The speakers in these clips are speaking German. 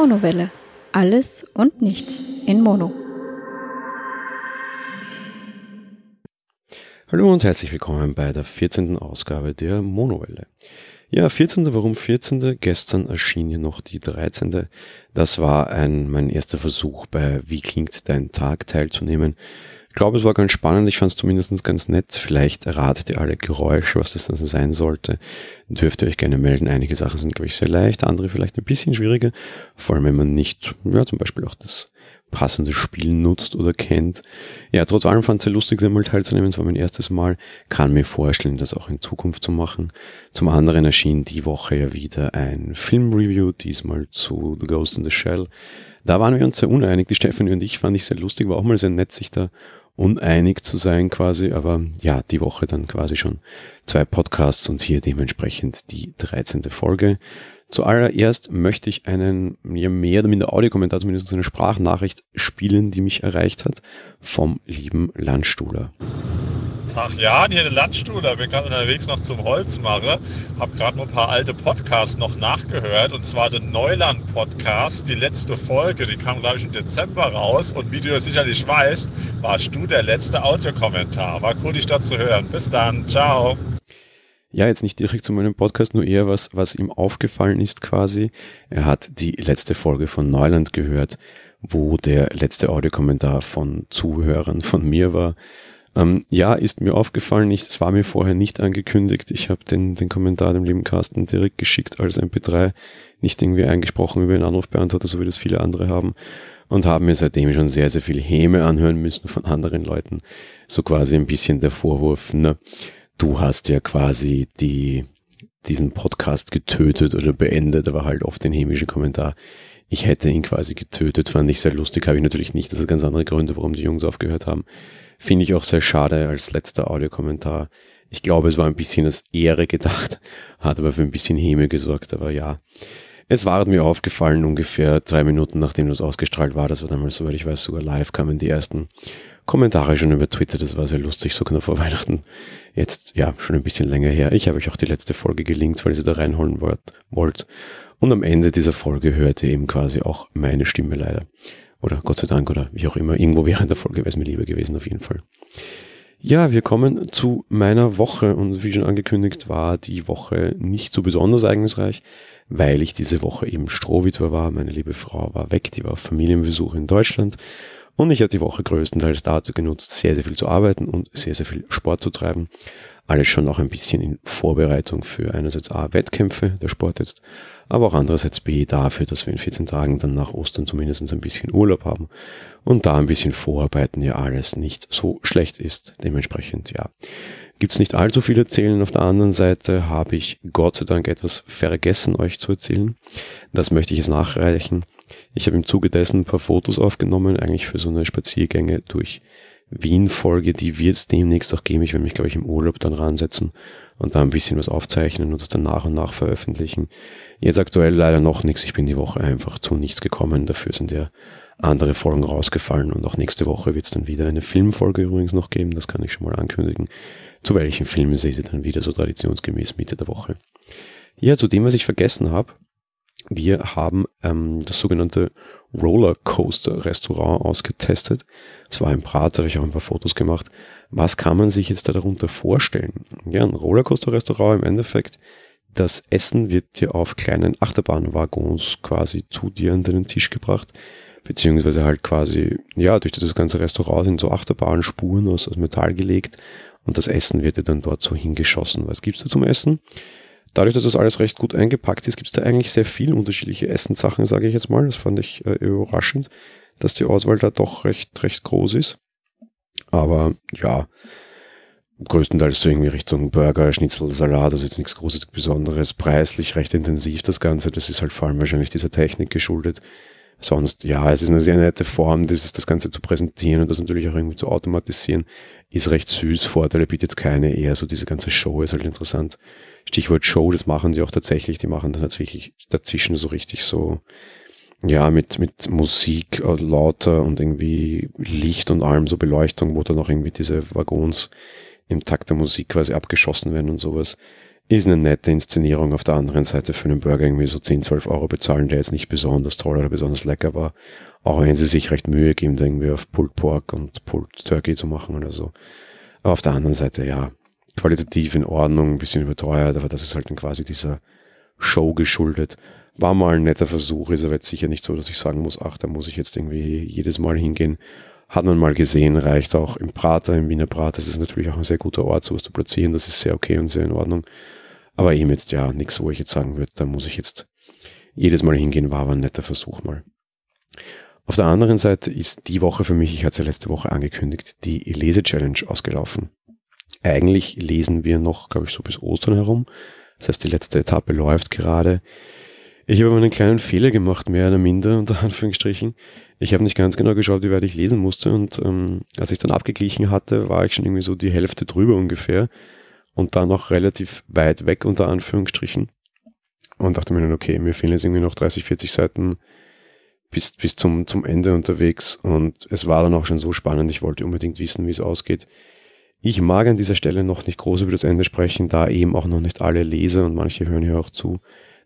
Monowelle. Alles und nichts in Mono. Hallo und herzlich willkommen bei der 14. Ausgabe der Monowelle. Ja, 14. Warum 14. Gestern erschien hier noch die 13. Das war ein, mein erster Versuch bei Wie klingt dein Tag teilzunehmen. Ich glaube, es war ganz spannend. Ich fand es zumindest ganz nett. Vielleicht erratet ihr alle Geräusche, was das dann sein sollte. Dürft ihr euch gerne melden. Einige Sachen sind, glaube ich, sehr leicht, andere vielleicht ein bisschen schwieriger. Vor allem, wenn man nicht, ja, zum Beispiel auch das passende Spiel nutzt oder kennt. Ja, trotz allem fand es sehr lustig, da mal teilzunehmen. Es war mein erstes Mal. Kann mir vorstellen, das auch in Zukunft zu machen. Zum anderen erschien die Woche ja wieder ein Filmreview, diesmal zu The Ghost in the Shell. Da waren wir uns sehr uneinig. Die Stefanie und ich fand ich sehr lustig, war auch mal sehr nett, sich da uneinig zu sein quasi. Aber ja, die Woche dann quasi schon zwei Podcasts und hier dementsprechend die 13. Folge. Zuallererst möchte ich einen ja, mehr oder minder Audiokommentar, zumindest eine Sprachnachricht spielen, die mich erreicht hat vom lieben Landstuhler. Tag Jan, hier der Landstuhler. Bin gerade unterwegs noch zum Holzmacher. Hab gerade noch ein paar alte Podcasts noch nachgehört. Und zwar den Neuland-Podcast, die letzte Folge, die kam, glaube ich, im Dezember raus. Und wie du ja sicherlich weißt, warst du der letzte Audiokommentar. War cool, dich da zu hören. Bis dann. Ciao ja, jetzt nicht direkt zu meinem Podcast, nur eher was, was ihm aufgefallen ist quasi. Er hat die letzte Folge von Neuland gehört, wo der letzte Audiokommentar von Zuhörern von mir war. Ähm, ja, ist mir aufgefallen, es war mir vorher nicht angekündigt. Ich habe den, den Kommentar dem lieben Carsten direkt geschickt als MP3, nicht irgendwie eingesprochen über einen Anrufbeantworter, so wie das viele andere haben. Und haben mir seitdem schon sehr, sehr viel Häme anhören müssen von anderen Leuten. So quasi ein bisschen der Vorwurf, ne? du hast ja quasi die, diesen Podcast getötet oder beendet, aber halt oft den hämischen Kommentar. Ich hätte ihn quasi getötet, fand ich sehr lustig, habe ich natürlich nicht. Das sind ganz andere Gründe, warum die Jungs aufgehört haben. Finde ich auch sehr schade als letzter Audiokommentar. Ich glaube, es war ein bisschen als Ehre gedacht, hat aber für ein bisschen Häme gesorgt, aber ja. Es war mir aufgefallen, ungefähr drei Minuten nachdem das ausgestrahlt war, das war damals, soweit ich weiß, sogar live kamen die ersten Kommentare schon über Twitter, das war sehr lustig, so genau vor Weihnachten. Jetzt, ja, schon ein bisschen länger her. Ich habe euch auch die letzte Folge gelinkt, weil ihr sie da reinholen wollt. Und am Ende dieser Folge hört ihr eben quasi auch meine Stimme leider. Oder Gott sei Dank oder wie auch immer. Irgendwo während der Folge wäre es mir lieber gewesen, auf jeden Fall. Ja, wir kommen zu meiner Woche und wie schon angekündigt war die Woche nicht so besonders ereignisreich, weil ich diese Woche eben Strohwitwer war. Meine liebe Frau war weg, die war auf Familienbesuch in Deutschland und ich habe die Woche größtenteils dazu genutzt, sehr, sehr viel zu arbeiten und sehr, sehr viel Sport zu treiben. Alles schon auch ein bisschen in Vorbereitung für einerseits A, Wettkämpfe, der Sport jetzt, aber auch andererseits B, dafür, dass wir in 14 Tagen dann nach Ostern zumindest ein bisschen Urlaub haben und da ein bisschen vorarbeiten ja alles nicht so schlecht ist. Dementsprechend, ja, gibt's nicht allzu viel erzählen. Auf der anderen Seite habe ich Gott sei Dank etwas vergessen, euch zu erzählen. Das möchte ich jetzt nachreichen. Ich habe im Zuge dessen ein paar Fotos aufgenommen, eigentlich für so eine Spaziergänge durch Wien-Folge, die wird es demnächst auch geben. Ich werde mich, glaube ich, im Urlaub dann ransetzen und da ein bisschen was aufzeichnen und das dann nach und nach veröffentlichen. Jetzt aktuell leider noch nichts. Ich bin die Woche einfach zu nichts gekommen. Dafür sind ja andere Folgen rausgefallen und auch nächste Woche wird es dann wieder eine Filmfolge übrigens noch geben. Das kann ich schon mal ankündigen. Zu welchen Filmen seht ihr dann wieder so traditionsgemäß Mitte der Woche. Ja, zu dem, was ich vergessen habe. Wir haben ähm, das sogenannte Rollercoaster Restaurant ausgetestet. Es war ein Brat, da habe ich auch ein paar Fotos gemacht. Was kann man sich jetzt da darunter vorstellen? Ja, ein Rollercoaster Restaurant im Endeffekt. Das Essen wird dir auf kleinen Achterbahnwaggons quasi zu dir an deinen Tisch gebracht. Beziehungsweise halt quasi, ja, durch das ganze Restaurant sind so Achterbahnspuren aus, aus Metall gelegt und das Essen wird dir dann dort so hingeschossen. Was gibt's da zum Essen? Dadurch, dass das alles recht gut eingepackt ist, gibt es da eigentlich sehr viele unterschiedliche Essenssachen, sage ich jetzt mal. Das fand ich äh, überraschend, dass die Auswahl da doch recht, recht groß ist. Aber ja, größtenteils so irgendwie Richtung Burger, Schnitzel, Salat, das ist jetzt nichts Großes Besonderes. Preislich recht intensiv das Ganze. Das ist halt vor allem wahrscheinlich dieser Technik geschuldet. Sonst, ja, es ist eine sehr nette Form, dieses, das Ganze zu präsentieren und das natürlich auch irgendwie zu automatisieren. Ist recht süß. Vorteile bietet jetzt keine, eher so diese ganze Show ist halt interessant. Stichwort Show, das machen die auch tatsächlich. Die machen dann tatsächlich dazwischen so richtig so, ja, mit, mit Musik äh, lauter und irgendwie Licht und allem, so Beleuchtung, wo dann auch irgendwie diese Waggons im Takt der Musik quasi abgeschossen werden und sowas. Ist eine nette Inszenierung. Auf der anderen Seite für einen Burger irgendwie so 10, 12 Euro bezahlen, der jetzt nicht besonders toll oder besonders lecker war. Auch wenn sie sich recht Mühe geben, da irgendwie auf Pulled Pork und Pulled Turkey zu machen oder so. Aber auf der anderen Seite, ja, qualitativ in Ordnung, ein bisschen überteuert, aber das ist halt dann quasi dieser Show geschuldet. War mal ein netter Versuch, ist aber jetzt sicher nicht so, dass ich sagen muss, ach, da muss ich jetzt irgendwie jedes Mal hingehen. Hat man mal gesehen, reicht auch im Prater, im Wiener Prater. Das ist natürlich auch ein sehr guter Ort, sowas zu platzieren. Das ist sehr okay und sehr in Ordnung. Aber eben jetzt ja nichts, wo ich jetzt sagen würde, da muss ich jetzt jedes Mal hingehen, war aber ein netter Versuch mal. Auf der anderen Seite ist die Woche für mich, ich hatte es ja letzte Woche angekündigt, die Lese-Challenge ausgelaufen. Eigentlich lesen wir noch, glaube ich, so bis Ostern herum. Das heißt, die letzte Etappe läuft gerade. Ich habe einen kleinen Fehler gemacht, mehr oder minder, unter Anführungsstrichen. Ich habe nicht ganz genau geschaut, wie weit ich lesen musste und ähm, als ich dann abgeglichen hatte, war ich schon irgendwie so die Hälfte drüber ungefähr und dann noch relativ weit weg, unter Anführungsstrichen. Und dachte mir dann, okay, mir fehlen jetzt irgendwie noch 30, 40 Seiten bis, bis zum, zum Ende unterwegs und es war dann auch schon so spannend, ich wollte unbedingt wissen, wie es ausgeht. Ich mag an dieser Stelle noch nicht groß über das Ende sprechen, da eben auch noch nicht alle Leser und manche hören hier auch zu,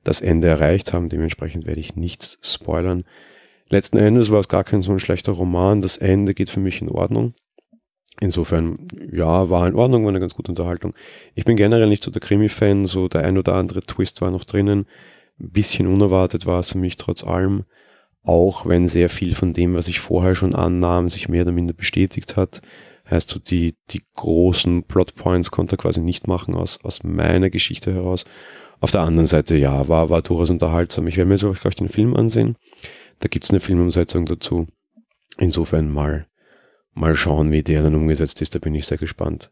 das Ende erreicht haben. Dementsprechend werde ich nichts spoilern. Letzten Endes war es gar kein so ein schlechter Roman. Das Ende geht für mich in Ordnung. Insofern, ja, war in Ordnung, war eine ganz gute Unterhaltung. Ich bin generell nicht so der Krimi-Fan, so der ein oder andere Twist war noch drinnen. Ein bisschen unerwartet war es für mich trotz allem, auch wenn sehr viel von dem, was ich vorher schon annahm, sich mehr oder minder bestätigt hat. Heißt so, die, die großen Plotpoints konnte er quasi nicht machen aus, aus meiner Geschichte heraus. Auf der anderen Seite, ja, war, war durchaus unterhaltsam. Ich werde mir jetzt vielleicht den Film ansehen. Da gibt's eine Filmumsetzung dazu. Insofern mal, mal schauen, wie der dann umgesetzt ist. Da bin ich sehr gespannt.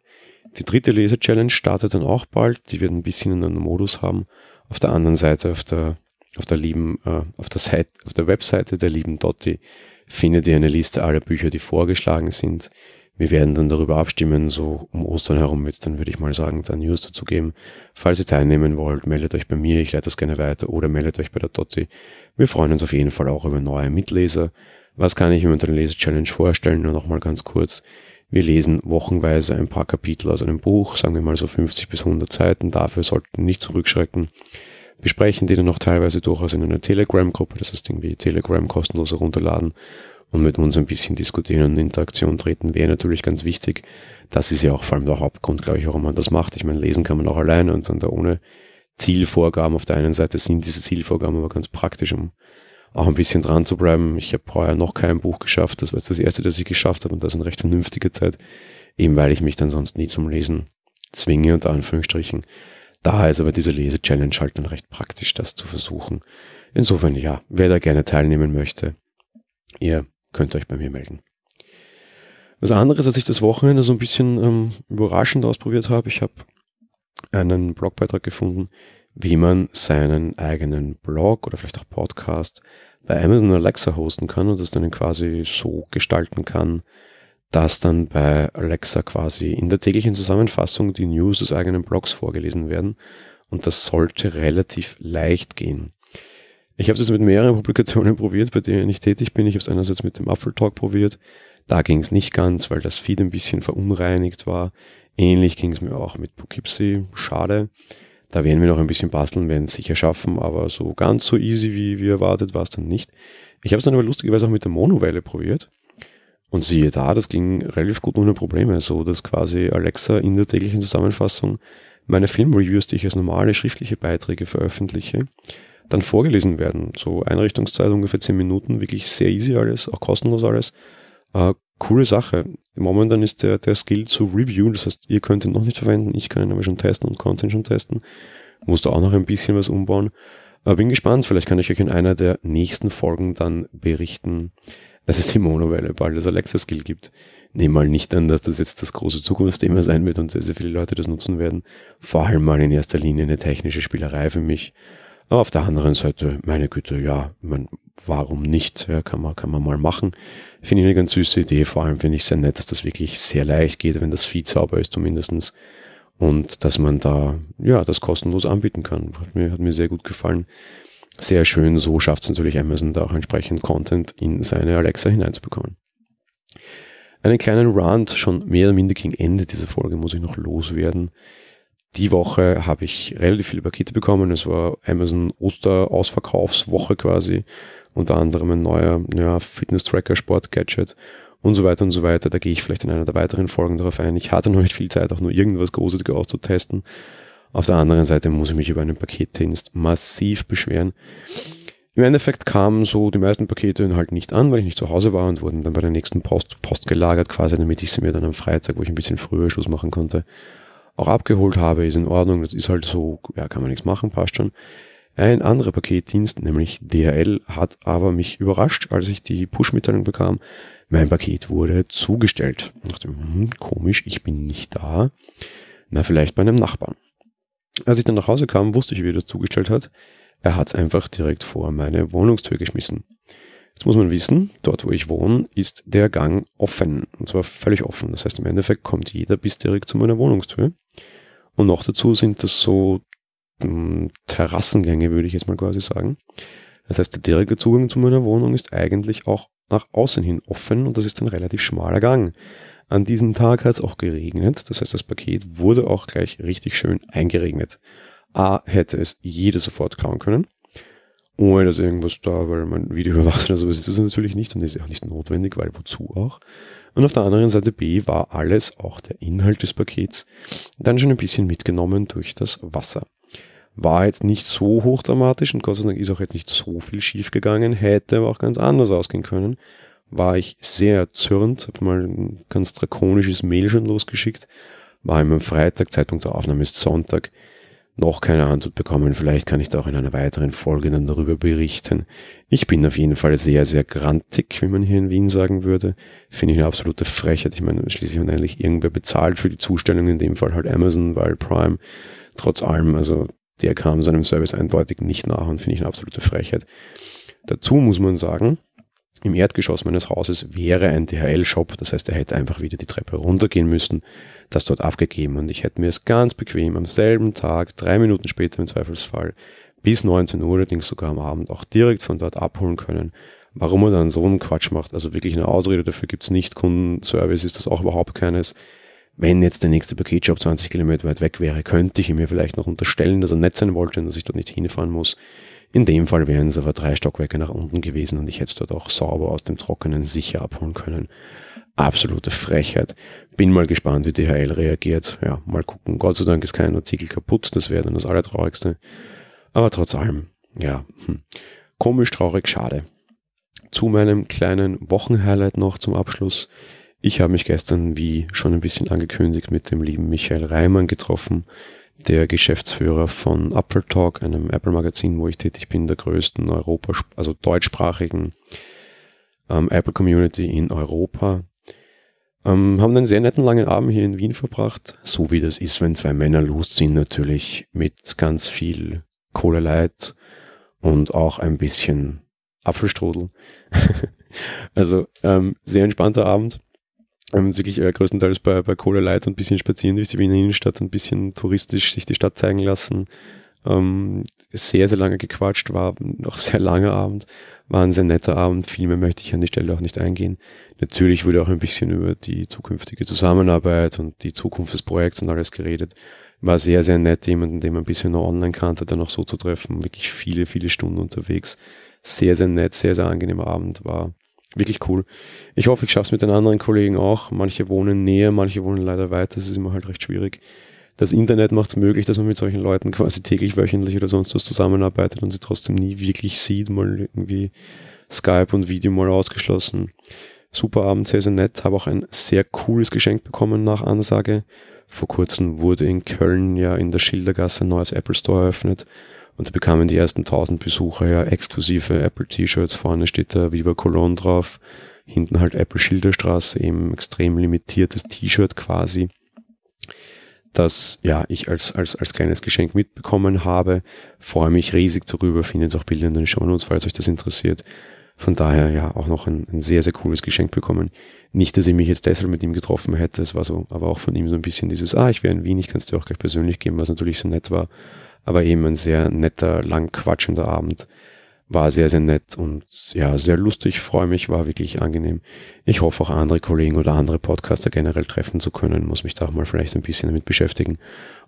Die dritte Leser-Challenge startet dann auch bald. Die wird ein bisschen einen Modus haben. Auf der anderen Seite, auf der, auf der lieben, äh, auf der Seite, auf der Webseite der lieben Dotti findet ihr eine Liste aller Bücher, die vorgeschlagen sind. Wir werden dann darüber abstimmen, so um Ostern herum wird es dann, würde ich mal sagen, da News dazu geben. Falls ihr teilnehmen wollt, meldet euch bei mir, ich leite das gerne weiter oder meldet euch bei der Dotti. Wir freuen uns auf jeden Fall auch über neue Mitleser. Was kann ich mir unter der Leser-Challenge vorstellen? Nur nochmal ganz kurz. Wir lesen wochenweise ein paar Kapitel aus einem Buch, sagen wir mal so 50 bis 100 Seiten. Dafür sollten nicht zurückschrecken. Besprechen die dann noch teilweise durchaus in einer Telegram-Gruppe, das heißt irgendwie Telegram kostenlos herunterladen und mit uns ein bisschen diskutieren und in Interaktion treten, wäre natürlich ganz wichtig. Das ist ja auch vor allem der Hauptgrund, glaube ich, warum man das macht. Ich meine, lesen kann man auch alleine und dann da ohne Zielvorgaben. Auf der einen Seite sind diese Zielvorgaben aber ganz praktisch, um auch ein bisschen dran zu bleiben. Ich habe vorher noch kein Buch geschafft. Das war jetzt das erste, das ich geschafft habe und das in recht vernünftiger Zeit. Eben weil ich mich dann sonst nie zum Lesen zwinge, unter Anführungsstrichen. Daher ist aber diese Lese-Challenge halt dann recht praktisch, das zu versuchen. Insofern, ja, wer da gerne teilnehmen möchte, ihr könnt euch bei mir melden. Was anderes, als ich das Wochenende so ein bisschen ähm, überraschend ausprobiert habe, ich habe einen Blogbeitrag gefunden, wie man seinen eigenen Blog oder vielleicht auch Podcast bei Amazon Alexa hosten kann und das dann quasi so gestalten kann, dass dann bei Alexa quasi in der täglichen Zusammenfassung die News des eigenen Blogs vorgelesen werden. Und das sollte relativ leicht gehen. Ich habe es mit mehreren Publikationen probiert, bei denen ich tätig bin. Ich habe es einerseits mit dem Apfeltalk probiert. Da ging es nicht ganz, weil das Feed ein bisschen verunreinigt war. Ähnlich ging es mir auch mit Poughkeepsie. Schade. Da werden wir noch ein bisschen basteln, werden es sicher schaffen, aber so ganz so easy wie, wie erwartet war es dann nicht. Ich habe es dann aber lustigerweise auch mit der Monowelle probiert. Und siehe da, das ging relativ gut ohne Probleme. So, dass quasi Alexa in der täglichen Zusammenfassung meine Filmreviews, die ich als normale schriftliche Beiträge veröffentliche, dann vorgelesen werden. So Einrichtungszeit ungefähr 10 Minuten, wirklich sehr easy alles, auch kostenlos alles. Äh, coole Sache. Momentan ist der, der Skill zu Review, das heißt, ihr könnt ihn noch nicht verwenden, ich kann ihn aber schon testen und Content schon testen. Muss da auch noch ein bisschen was umbauen. Aber bin gespannt, vielleicht kann ich euch in einer der nächsten Folgen dann berichten, dass es die Monowelle bald das Alexa-Skill gibt. Nehme mal nicht an, dass das jetzt das große Zukunftsthema sein wird und sehr, sehr viele Leute das nutzen werden. Vor allem mal in erster Linie eine technische Spielerei für mich. Aber auf der anderen Seite, meine Güte, ja, man, warum nicht? Ja, kann man, kann man mal machen. Finde ich eine ganz süße Idee. Vor allem finde ich sehr nett, dass das wirklich sehr leicht geht, wenn das Feed sauber ist zumindestens Und dass man da, ja, das kostenlos anbieten kann. Hat mir, hat mir sehr gut gefallen. Sehr schön. So schafft es natürlich Amazon da auch entsprechend Content in seine Alexa hineinzubekommen. Einen kleinen Rant schon mehr oder minder gegen Ende dieser Folge muss ich noch loswerden. die Woche habe ich relativ viele Pakete bekommen. Es war Amazon Oster-Ausverkaufswoche quasi. Unter anderem ein neuer ja, Fitness-Tracker, Sport-Gadget und so weiter und so weiter. Da gehe ich vielleicht in einer der weiteren Folgen darauf ein. Ich hatte noch nicht viel Zeit, auch nur irgendwas Großartiges auszutesten. Auf der anderen Seite muss ich mich über einen Paketdienst massiv beschweren. Im Endeffekt kamen so die meisten Pakete halt nicht an, weil ich nicht zu Hause war und wurden dann bei der nächsten Post, Post gelagert quasi, damit ich sie mir dann am Freitag, wo ich ein bisschen früher Schluss machen konnte, auch abgeholt habe. Ist in Ordnung, das ist halt so, ja, kann man nichts machen, passt schon. Ein anderer Paketdienst, nämlich DHL, hat aber mich überrascht, als ich die Push-Mitteilung bekam. Mein Paket wurde zugestellt. Ich dachte, hm, komisch, ich bin nicht da. Na, vielleicht bei einem Nachbarn. Als ich dann nach Hause kam, wusste ich, wie er das zugestellt hat. Er hat es einfach direkt vor meine Wohnungstür geschmissen. Jetzt muss man wissen, dort wo ich wohne, ist der Gang offen. Und zwar völlig offen. Das heißt, im Endeffekt kommt jeder bis direkt zu meiner Wohnungstür. Und noch dazu sind das so Terrassengänge, würde ich jetzt mal quasi sagen. Das heißt, der direkte Zugang zu meiner Wohnung ist eigentlich auch nach außen hin offen und das ist ein relativ schmaler Gang. An diesem Tag hat es auch geregnet, das heißt, das Paket wurde auch gleich richtig schön eingeregnet. A, hätte es jeder sofort klauen können, ohne dass irgendwas da, weil mein Video überwacht oder so ist es natürlich nicht und ist auch nicht notwendig, weil wozu auch. Und auf der anderen Seite B war alles, auch der Inhalt des Pakets, dann schon ein bisschen mitgenommen durch das Wasser. War jetzt nicht so hochdramatisch und Gott sei Dank ist auch jetzt nicht so viel schief gegangen, hätte aber auch ganz anders ausgehen können war ich sehr erzürnt, habe mal ein ganz drakonisches Mail schon losgeschickt, war immer am Freitag, Zeitpunkt der Aufnahme ist Sonntag, noch keine Antwort bekommen. Vielleicht kann ich da auch in einer weiteren Folge dann darüber berichten. Ich bin auf jeden Fall sehr, sehr grantig, wie man hier in Wien sagen würde. Finde ich eine absolute Frechheit. Ich meine, schließlich und endlich irgendwer bezahlt für die Zustellung, in dem Fall halt Amazon, weil Prime, trotz allem, also der kam seinem Service eindeutig nicht nach und finde ich eine absolute Frechheit. Dazu muss man sagen, im Erdgeschoss meines Hauses wäre ein DHL-Shop, das heißt, er hätte einfach wieder die Treppe runtergehen müssen, das dort abgegeben und ich hätte mir es ganz bequem am selben Tag, drei Minuten später im Zweifelsfall, bis 19 Uhr, allerdings sogar am Abend, auch direkt von dort abholen können. Warum er dann so einen Quatsch macht, also wirklich eine Ausrede dafür gibt's nicht, Kundenservice ist das auch überhaupt keines. Wenn jetzt der nächste Paketshop 20 Kilometer weit weg wäre, könnte ich ihm mir vielleicht noch unterstellen, dass er nett sein wollte und dass ich dort nicht hinfahren muss. In dem Fall wären es aber drei Stockwerke nach unten gewesen und ich hätte es dort auch sauber aus dem Trockenen sicher abholen können. Absolute Frechheit. Bin mal gespannt, wie DHL reagiert. Ja, mal gucken. Gott sei Dank ist kein Artikel kaputt. Das wäre dann das Allertraurigste. Aber trotz allem, ja, hm. komisch, traurig, schade. Zu meinem kleinen Wochenhighlight noch zum Abschluss. Ich habe mich gestern, wie schon ein bisschen angekündigt, mit dem lieben Michael Reimann getroffen der Geschäftsführer von Apple Talk, einem Apple-Magazin, wo ich tätig bin, der größten Europa, also deutschsprachigen ähm, Apple-Community in Europa. Ähm, haben einen sehr netten langen Abend hier in Wien verbracht, so wie das ist, wenn zwei Männer losziehen, natürlich mit ganz viel Cola Light und auch ein bisschen Apfelstrudel. also ähm, sehr entspannter Abend ähm, wirklich äh, größtenteils bei, bei Cola Light und ein bisschen spazieren durch die Wiener Innenstadt und ein bisschen touristisch sich die Stadt zeigen lassen. Ähm, sehr, sehr lange gequatscht, war noch sehr langer Abend, war ein sehr netter Abend. Viel mehr möchte ich an die Stelle auch nicht eingehen. Natürlich wurde auch ein bisschen über die zukünftige Zusammenarbeit und die Zukunft des Projekts und alles geredet. War sehr, sehr nett, jemanden, den man ein bisschen noch online kannte, dann auch so zu treffen. Wirklich viele, viele Stunden unterwegs. Sehr, sehr nett, sehr, sehr angenehmer Abend war wirklich cool. Ich hoffe, ich schaffe es mit den anderen Kollegen auch. Manche wohnen näher, manche wohnen leider weiter. Das ist immer halt recht schwierig. Das Internet macht es möglich, dass man mit solchen Leuten quasi täglich, wöchentlich oder sonst was zusammenarbeitet und sie trotzdem nie wirklich sieht. Mal irgendwie Skype und Video mal ausgeschlossen. Super Abend, sehr, sehr nett. Habe auch ein sehr cooles Geschenk bekommen nach Ansage. Vor kurzem wurde in Köln ja in der Schildergasse ein neues Apple Store eröffnet. Und da bekamen die ersten 1000 Besucher ja exklusive Apple-T-Shirts. Vorne steht da Viva Cologne drauf. Hinten halt Apple Schilderstraße, eben extrem limitiertes T-Shirt quasi. Das ja ich als, als, als kleines Geschenk mitbekommen habe. Freue mich riesig darüber. Findet auch Bilder in den Shownotes, falls euch das interessiert. Von daher ja auch noch ein, ein, sehr, sehr cooles Geschenk bekommen. Nicht, dass ich mich jetzt deshalb mit ihm getroffen hätte, es war so, aber auch von ihm so ein bisschen dieses, ah, ich wäre in Wien, ich kann es dir auch gleich persönlich geben, was natürlich so nett war aber eben ein sehr netter, lang quatschender Abend. War sehr, sehr nett und ja, sehr lustig, freue mich, war wirklich angenehm. Ich hoffe auch andere Kollegen oder andere Podcaster generell treffen zu können, muss mich da auch mal vielleicht ein bisschen damit beschäftigen,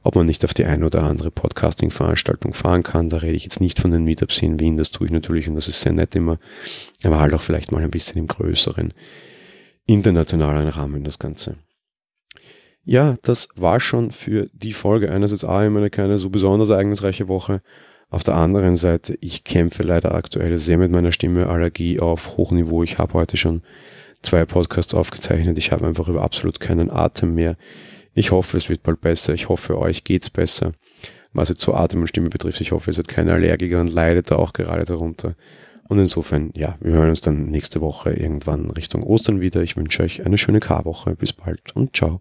ob man nicht auf die eine oder andere Podcasting-Veranstaltung fahren kann. Da rede ich jetzt nicht von den Meetups in Wien, das tue ich natürlich und das ist sehr nett immer, aber halt auch vielleicht mal ein bisschen im größeren, internationalen Rahmen das Ganze. Ja, das war schon für die Folge. Einerseits auch immer eine keine so besonders ereignisreiche Woche. Auf der anderen Seite, ich kämpfe leider aktuell sehr mit meiner Stimme, Allergie auf Hochniveau. Ich habe heute schon zwei Podcasts aufgezeichnet. Ich habe einfach über absolut keinen Atem mehr. Ich hoffe, es wird bald besser. Ich hoffe, euch geht's besser. Was jetzt so Atem und Stimme betrifft, ich hoffe, ihr seid keine Allergiker und leidet da auch gerade darunter. Und insofern, ja, wir hören uns dann nächste Woche irgendwann Richtung Ostern wieder. Ich wünsche euch eine schöne Karwoche. Bis bald und ciao.